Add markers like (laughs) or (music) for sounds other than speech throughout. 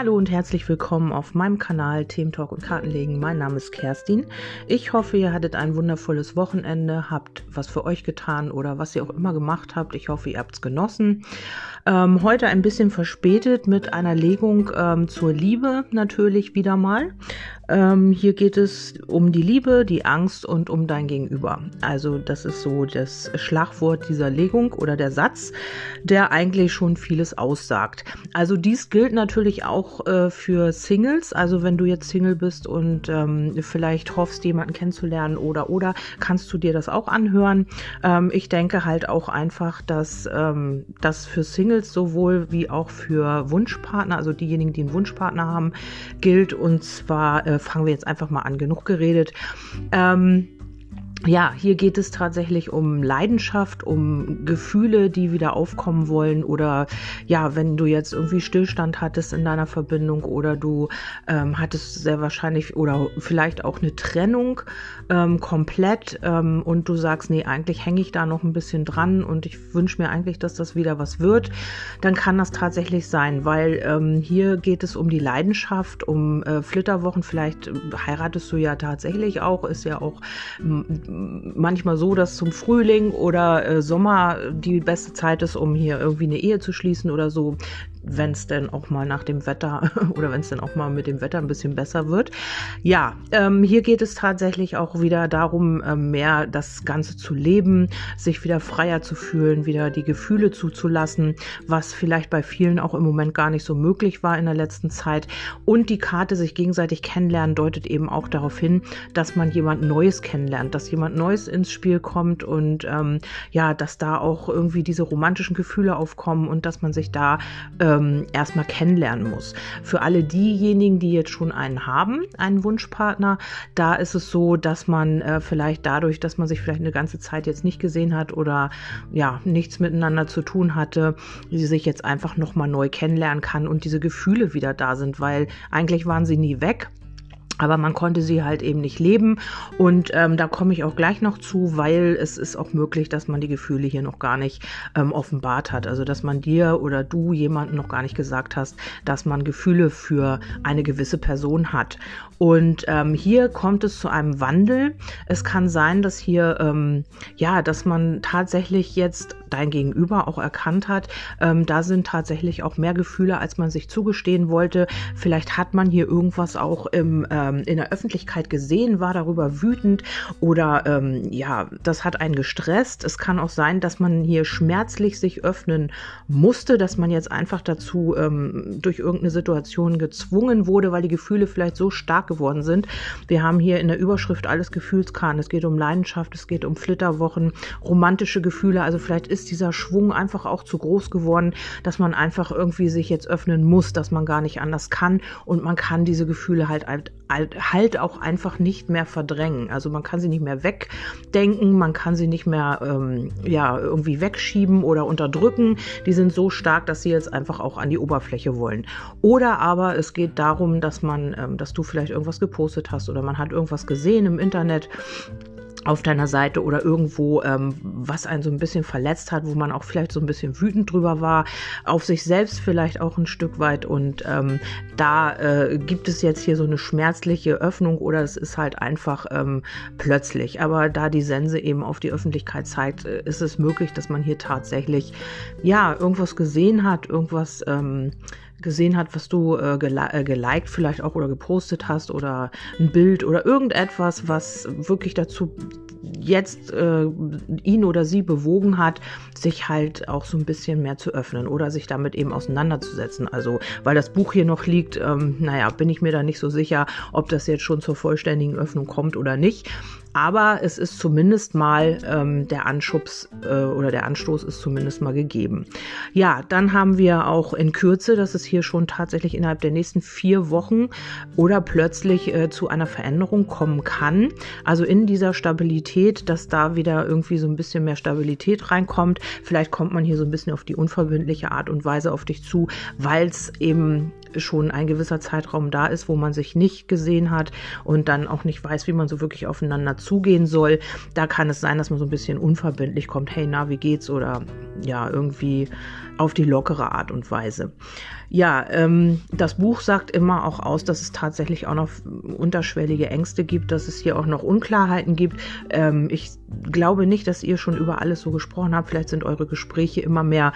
Hallo und herzlich willkommen auf meinem Kanal Themen Talk und Kartenlegen. Mein Name ist Kerstin. Ich hoffe, ihr hattet ein wundervolles Wochenende, habt was für euch getan oder was ihr auch immer gemacht habt. Ich hoffe, ihr habt es genossen. Ähm, heute ein bisschen verspätet mit einer Legung ähm, zur Liebe natürlich wieder mal. Ähm, hier geht es um die Liebe, die Angst und um dein Gegenüber. Also das ist so das Schlagwort dieser Legung oder der Satz, der eigentlich schon vieles aussagt. Also dies gilt natürlich auch äh, für Singles. Also wenn du jetzt Single bist und ähm, vielleicht hoffst, jemanden kennenzulernen oder oder, kannst du dir das auch anhören. Ähm, ich denke halt auch einfach, dass ähm, das für Singles sowohl wie auch für Wunschpartner, also diejenigen, die einen Wunschpartner haben, gilt. Und zwar äh, fangen wir jetzt einfach mal an. Genug geredet. Ähm, ja, hier geht es tatsächlich um Leidenschaft, um Gefühle, die wieder aufkommen wollen oder ja, wenn du jetzt irgendwie Stillstand hattest in deiner Verbindung oder du ähm, hattest sehr wahrscheinlich oder vielleicht auch eine Trennung ähm, komplett ähm, und du sagst, nee, eigentlich hänge ich da noch ein bisschen dran und ich wünsche mir eigentlich, dass das wieder was wird, dann kann das tatsächlich sein, weil ähm, hier geht es um die Leidenschaft, um äh, Flitterwochen, vielleicht heiratest du ja tatsächlich auch, ist ja auch manchmal so, dass zum Frühling oder äh, Sommer die beste Zeit ist, um hier irgendwie eine Ehe zu schließen oder so wenn es denn auch mal nach dem Wetter (laughs) oder wenn es dann auch mal mit dem Wetter ein bisschen besser wird. Ja, ähm, hier geht es tatsächlich auch wieder darum, äh, mehr das Ganze zu leben, sich wieder freier zu fühlen, wieder die Gefühle zuzulassen, was vielleicht bei vielen auch im Moment gar nicht so möglich war in der letzten Zeit. Und die Karte sich gegenseitig kennenlernen deutet eben auch darauf hin, dass man jemand Neues kennenlernt, dass jemand Neues ins Spiel kommt und ähm, ja, dass da auch irgendwie diese romantischen Gefühle aufkommen und dass man sich da äh, ähm, erstmal kennenlernen muss. Für alle diejenigen, die jetzt schon einen haben, einen Wunschpartner, da ist es so, dass man äh, vielleicht dadurch, dass man sich vielleicht eine ganze Zeit jetzt nicht gesehen hat oder ja, nichts miteinander zu tun hatte, sie sich jetzt einfach nochmal neu kennenlernen kann und diese Gefühle wieder da sind, weil eigentlich waren sie nie weg aber man konnte sie halt eben nicht leben. Und ähm, da komme ich auch gleich noch zu, weil es ist auch möglich, dass man die Gefühle hier noch gar nicht ähm, offenbart hat. Also dass man dir oder du jemanden noch gar nicht gesagt hast, dass man Gefühle für eine gewisse Person hat. Und ähm, hier kommt es zu einem Wandel. Es kann sein, dass hier, ähm, ja, dass man tatsächlich jetzt dein Gegenüber auch erkannt hat. Ähm, da sind tatsächlich auch mehr Gefühle, als man sich zugestehen wollte. Vielleicht hat man hier irgendwas auch im, ähm, in der Öffentlichkeit gesehen, war darüber wütend oder ähm, ja, das hat einen gestresst. Es kann auch sein, dass man hier schmerzlich sich öffnen musste, dass man jetzt einfach dazu ähm, durch irgendeine Situation gezwungen wurde, weil die Gefühle vielleicht so stark geworden sind. Wir haben hier in der Überschrift alles Gefühlskahn. Es geht um Leidenschaft, es geht um Flitterwochen, romantische Gefühle. Also vielleicht ist dieser Schwung einfach auch zu groß geworden, dass man einfach irgendwie sich jetzt öffnen muss, dass man gar nicht anders kann und man kann diese Gefühle halt, halt, halt auch einfach nicht mehr verdrängen. Also man kann sie nicht mehr wegdenken, man kann sie nicht mehr ähm, ja irgendwie wegschieben oder unterdrücken. Die sind so stark, dass sie jetzt einfach auch an die Oberfläche wollen. Oder aber es geht darum, dass man, ähm, dass du vielleicht irgendwas gepostet hast oder man hat irgendwas gesehen im Internet auf deiner Seite oder irgendwo, ähm, was einen so ein bisschen verletzt hat, wo man auch vielleicht so ein bisschen wütend drüber war, auf sich selbst vielleicht auch ein Stück weit. Und ähm, da äh, gibt es jetzt hier so eine schmerzliche Öffnung oder es ist halt einfach ähm, plötzlich. Aber da die Sense eben auf die Öffentlichkeit zeigt, äh, ist es möglich, dass man hier tatsächlich ja irgendwas gesehen hat, irgendwas ähm, gesehen hat, was du äh, gel äh, geliked vielleicht auch oder gepostet hast oder ein Bild oder irgendetwas, was wirklich dazu jetzt äh, ihn oder sie bewogen hat, sich halt auch so ein bisschen mehr zu öffnen oder sich damit eben auseinanderzusetzen. Also, weil das Buch hier noch liegt, ähm, naja, bin ich mir da nicht so sicher, ob das jetzt schon zur vollständigen Öffnung kommt oder nicht. Aber es ist zumindest mal ähm, der Anschubs äh, oder der Anstoß ist zumindest mal gegeben. Ja, dann haben wir auch in Kürze, dass es hier schon tatsächlich innerhalb der nächsten vier Wochen oder plötzlich äh, zu einer Veränderung kommen kann. Also in dieser Stabilität, dass da wieder irgendwie so ein bisschen mehr Stabilität reinkommt. Vielleicht kommt man hier so ein bisschen auf die unverbindliche Art und Weise auf dich zu, weil es eben schon ein gewisser Zeitraum da ist, wo man sich nicht gesehen hat und dann auch nicht weiß, wie man so wirklich aufeinander zugehen soll. Da kann es sein, dass man so ein bisschen unverbindlich kommt, hey, na, wie geht's? Oder ja, irgendwie auf die lockere Art und Weise. Ja, ähm, das Buch sagt immer auch aus, dass es tatsächlich auch noch unterschwellige Ängste gibt, dass es hier auch noch Unklarheiten gibt. Ähm, ich glaube nicht, dass ihr schon über alles so gesprochen habt. Vielleicht sind eure Gespräche immer mehr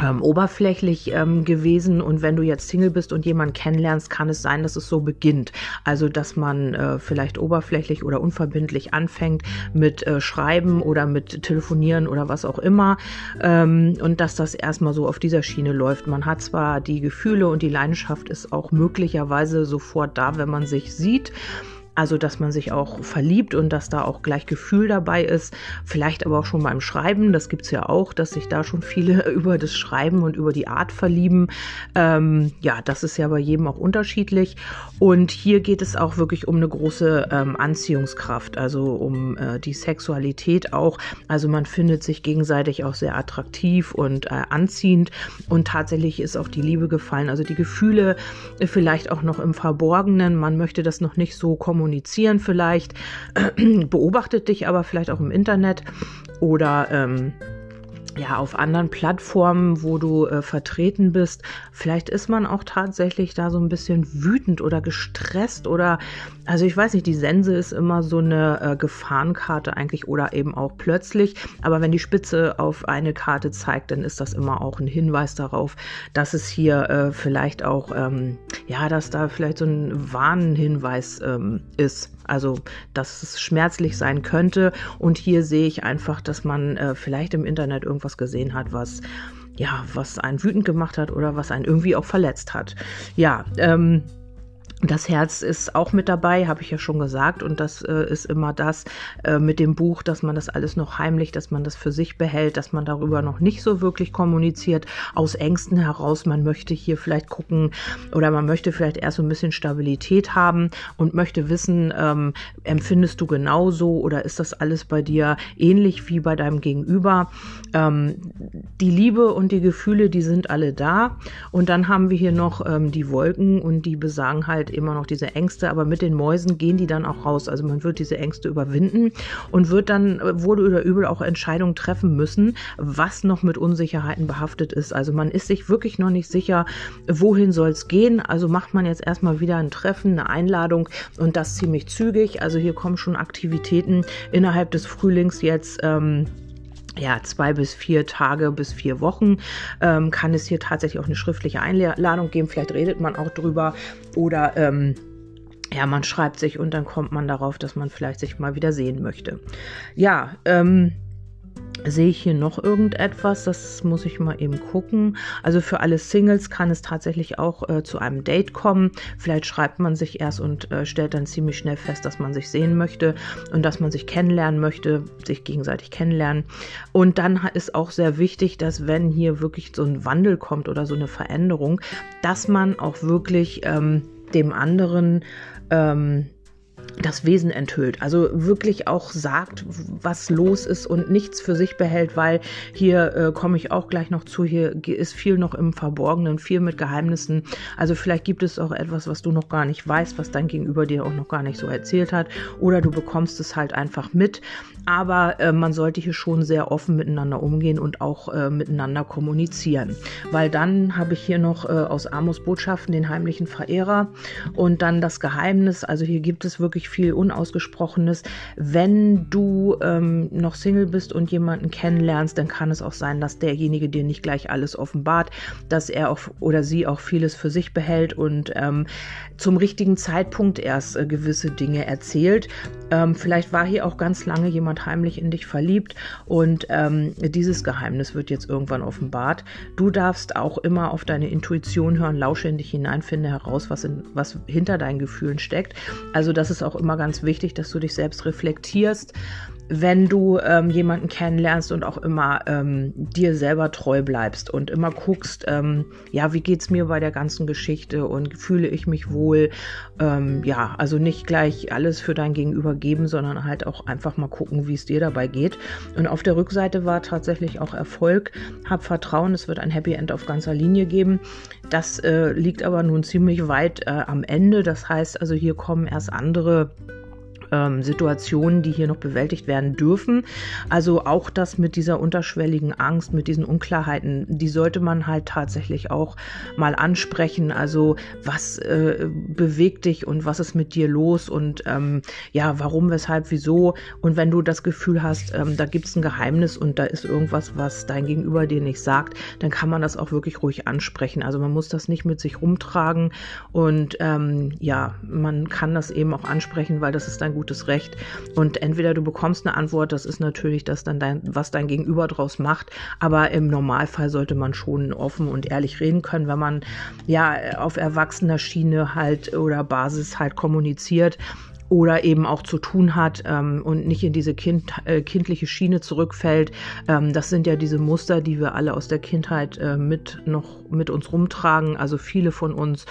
ähm, oberflächlich ähm, gewesen und wenn du jetzt Single bist und jemanden kennenlernst, kann es sein, dass es so beginnt. Also dass man äh, vielleicht oberflächlich oder unverbindlich anfängt mit äh, Schreiben oder mit Telefonieren oder was auch immer ähm, und dass das erstmal so auf dieser Schiene läuft. Man hat zwar die Gefühle und die Leidenschaft ist auch möglicherweise sofort da, wenn man sich sieht. Also, dass man sich auch verliebt und dass da auch gleich Gefühl dabei ist. Vielleicht aber auch schon beim Schreiben. Das gibt's ja auch, dass sich da schon viele (laughs) über das Schreiben und über die Art verlieben. Ähm, ja, das ist ja bei jedem auch unterschiedlich. Und hier geht es auch wirklich um eine große ähm, Anziehungskraft, also um äh, die Sexualität auch. Also man findet sich gegenseitig auch sehr attraktiv und äh, anziehend. Und tatsächlich ist auch die Liebe gefallen. Also die Gefühle vielleicht auch noch im Verborgenen. Man möchte das noch nicht so kommunizieren kommunizieren vielleicht, (clears throat) beobachtet dich aber vielleicht auch im Internet oder ähm, ja, auf anderen Plattformen, wo du äh, vertreten bist. Vielleicht ist man auch tatsächlich da so ein bisschen wütend oder gestresst oder, also ich weiß nicht, die Sense ist immer so eine äh, Gefahrenkarte eigentlich oder eben auch plötzlich. Aber wenn die Spitze auf eine Karte zeigt, dann ist das immer auch ein Hinweis darauf, dass es hier äh, vielleicht auch, ähm, ja, dass da vielleicht so ein Warnhinweis ähm, ist. Also, dass es schmerzlich sein könnte. Und hier sehe ich einfach, dass man äh, vielleicht im Internet irgendwas gesehen hat, was ja, was einen wütend gemacht hat oder was einen irgendwie auch verletzt hat. Ja, ähm, das Herz ist auch mit dabei, habe ich ja schon gesagt. Und das äh, ist immer das äh, mit dem Buch, dass man das alles noch heimlich, dass man das für sich behält, dass man darüber noch nicht so wirklich kommuniziert, aus Ängsten heraus. Man möchte hier vielleicht gucken oder man möchte vielleicht erst so ein bisschen Stabilität haben und möchte wissen, ähm, empfindest du genauso oder ist das alles bei dir ähnlich wie bei deinem Gegenüber? Ähm, die Liebe und die Gefühle, die sind alle da. Und dann haben wir hier noch ähm, die Wolken und die besagen halt, halt immer noch diese Ängste, aber mit den Mäusen gehen die dann auch raus. Also man wird diese Ängste überwinden und wird dann wohl oder übel auch Entscheidungen treffen müssen, was noch mit Unsicherheiten behaftet ist. Also man ist sich wirklich noch nicht sicher, wohin soll es gehen. Also macht man jetzt erstmal wieder ein Treffen, eine Einladung und das ziemlich zügig. Also hier kommen schon Aktivitäten innerhalb des Frühlings jetzt. Ähm, ja, zwei bis vier Tage bis vier Wochen ähm, kann es hier tatsächlich auch eine schriftliche Einladung geben. Vielleicht redet man auch drüber oder ähm, ja, man schreibt sich und dann kommt man darauf, dass man vielleicht sich mal wieder sehen möchte. Ja, ähm, Sehe ich hier noch irgendetwas? Das muss ich mal eben gucken. Also für alle Singles kann es tatsächlich auch äh, zu einem Date kommen. Vielleicht schreibt man sich erst und äh, stellt dann ziemlich schnell fest, dass man sich sehen möchte und dass man sich kennenlernen möchte, sich gegenseitig kennenlernen. Und dann ist auch sehr wichtig, dass wenn hier wirklich so ein Wandel kommt oder so eine Veränderung, dass man auch wirklich ähm, dem anderen ähm, das Wesen enthüllt. Also wirklich auch sagt, was los ist und nichts für sich behält, weil hier äh, komme ich auch gleich noch zu, hier ist viel noch im Verborgenen, viel mit Geheimnissen. Also vielleicht gibt es auch etwas, was du noch gar nicht weißt, was dein Gegenüber dir auch noch gar nicht so erzählt hat. Oder du bekommst es halt einfach mit. Aber äh, man sollte hier schon sehr offen miteinander umgehen und auch äh, miteinander kommunizieren. Weil dann habe ich hier noch äh, aus Amos Botschaften den heimlichen Verehrer und dann das Geheimnis. Also hier gibt es wirklich viel Unausgesprochenes. Wenn du ähm, noch Single bist und jemanden kennenlernst, dann kann es auch sein, dass derjenige dir nicht gleich alles offenbart, dass er auch oder sie auch vieles für sich behält und ähm, zum richtigen Zeitpunkt erst äh, gewisse Dinge erzählt. Ähm, vielleicht war hier auch ganz lange jemand heimlich in dich verliebt und ähm, dieses Geheimnis wird jetzt irgendwann offenbart. Du darfst auch immer auf deine Intuition hören, lausche in dich hinein, finde heraus, was, in, was hinter deinen Gefühlen steckt. Also das ist auch immer ganz wichtig, dass du dich selbst reflektierst wenn du ähm, jemanden kennenlernst und auch immer ähm, dir selber treu bleibst und immer guckst, ähm, ja, wie geht's mir bei der ganzen Geschichte und fühle ich mich wohl, ähm, ja, also nicht gleich alles für dein Gegenüber geben, sondern halt auch einfach mal gucken, wie es dir dabei geht. Und auf der Rückseite war tatsächlich auch Erfolg. Hab Vertrauen, es wird ein Happy End auf ganzer Linie geben. Das äh, liegt aber nun ziemlich weit äh, am Ende. Das heißt also, hier kommen erst andere ähm, Situationen, die hier noch bewältigt werden dürfen. Also auch das mit dieser unterschwelligen Angst, mit diesen Unklarheiten, die sollte man halt tatsächlich auch mal ansprechen. Also was äh, bewegt dich und was ist mit dir los und ähm, ja, warum, weshalb, wieso. Und wenn du das Gefühl hast, ähm, da gibt es ein Geheimnis und da ist irgendwas, was dein Gegenüber dir nicht sagt, dann kann man das auch wirklich ruhig ansprechen. Also man muss das nicht mit sich rumtragen und ähm, ja, man kann das eben auch ansprechen, weil das ist dein gutes Recht. Und entweder du bekommst eine Antwort, das ist natürlich das dann dein, was dein Gegenüber draus macht. Aber im Normalfall sollte man schon offen und ehrlich reden können, wenn man ja auf erwachsener Schiene halt oder Basis halt kommuniziert oder eben auch zu tun hat ähm, und nicht in diese kind, äh, kindliche Schiene zurückfällt. Ähm, das sind ja diese Muster, die wir alle aus der Kindheit äh, mit noch mit uns rumtragen, also viele von uns.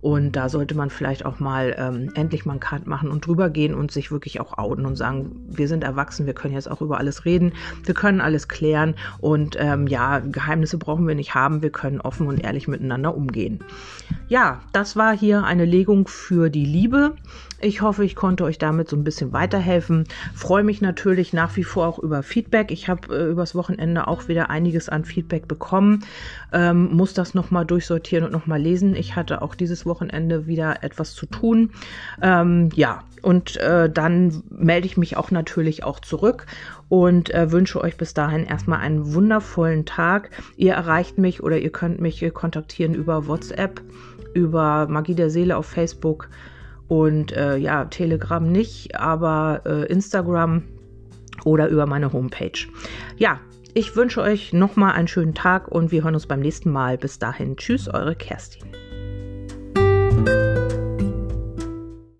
Und da sollte man vielleicht auch mal ähm, endlich mal einen Cut machen und drüber gehen und sich wirklich auch outen und sagen, wir sind erwachsen, wir können jetzt auch über alles reden, wir können alles klären und ähm, ja, Geheimnisse brauchen wir nicht haben, wir können offen und ehrlich miteinander umgehen. Ja, das war hier eine Legung für die Liebe. Ich hoffe, ich konnte euch damit so ein bisschen weiterhelfen. Freue mich natürlich nach wie vor auch über Feedback. Ich habe äh, übers Wochenende auch wieder einiges an Feedback bekommen. Ähm, muss das nochmal durchsortieren und nochmal lesen. Ich hatte auch dieses Wochenende wieder etwas zu tun. Ähm, ja, und äh, dann melde ich mich auch natürlich auch zurück und äh, wünsche euch bis dahin erstmal einen wundervollen Tag. Ihr erreicht mich oder ihr könnt mich kontaktieren über WhatsApp, über Magie der Seele auf Facebook und äh, ja, Telegram nicht, aber äh, Instagram oder über meine Homepage. Ja, ich wünsche euch nochmal einen schönen Tag und wir hören uns beim nächsten Mal. Bis dahin, tschüss, eure Kerstin.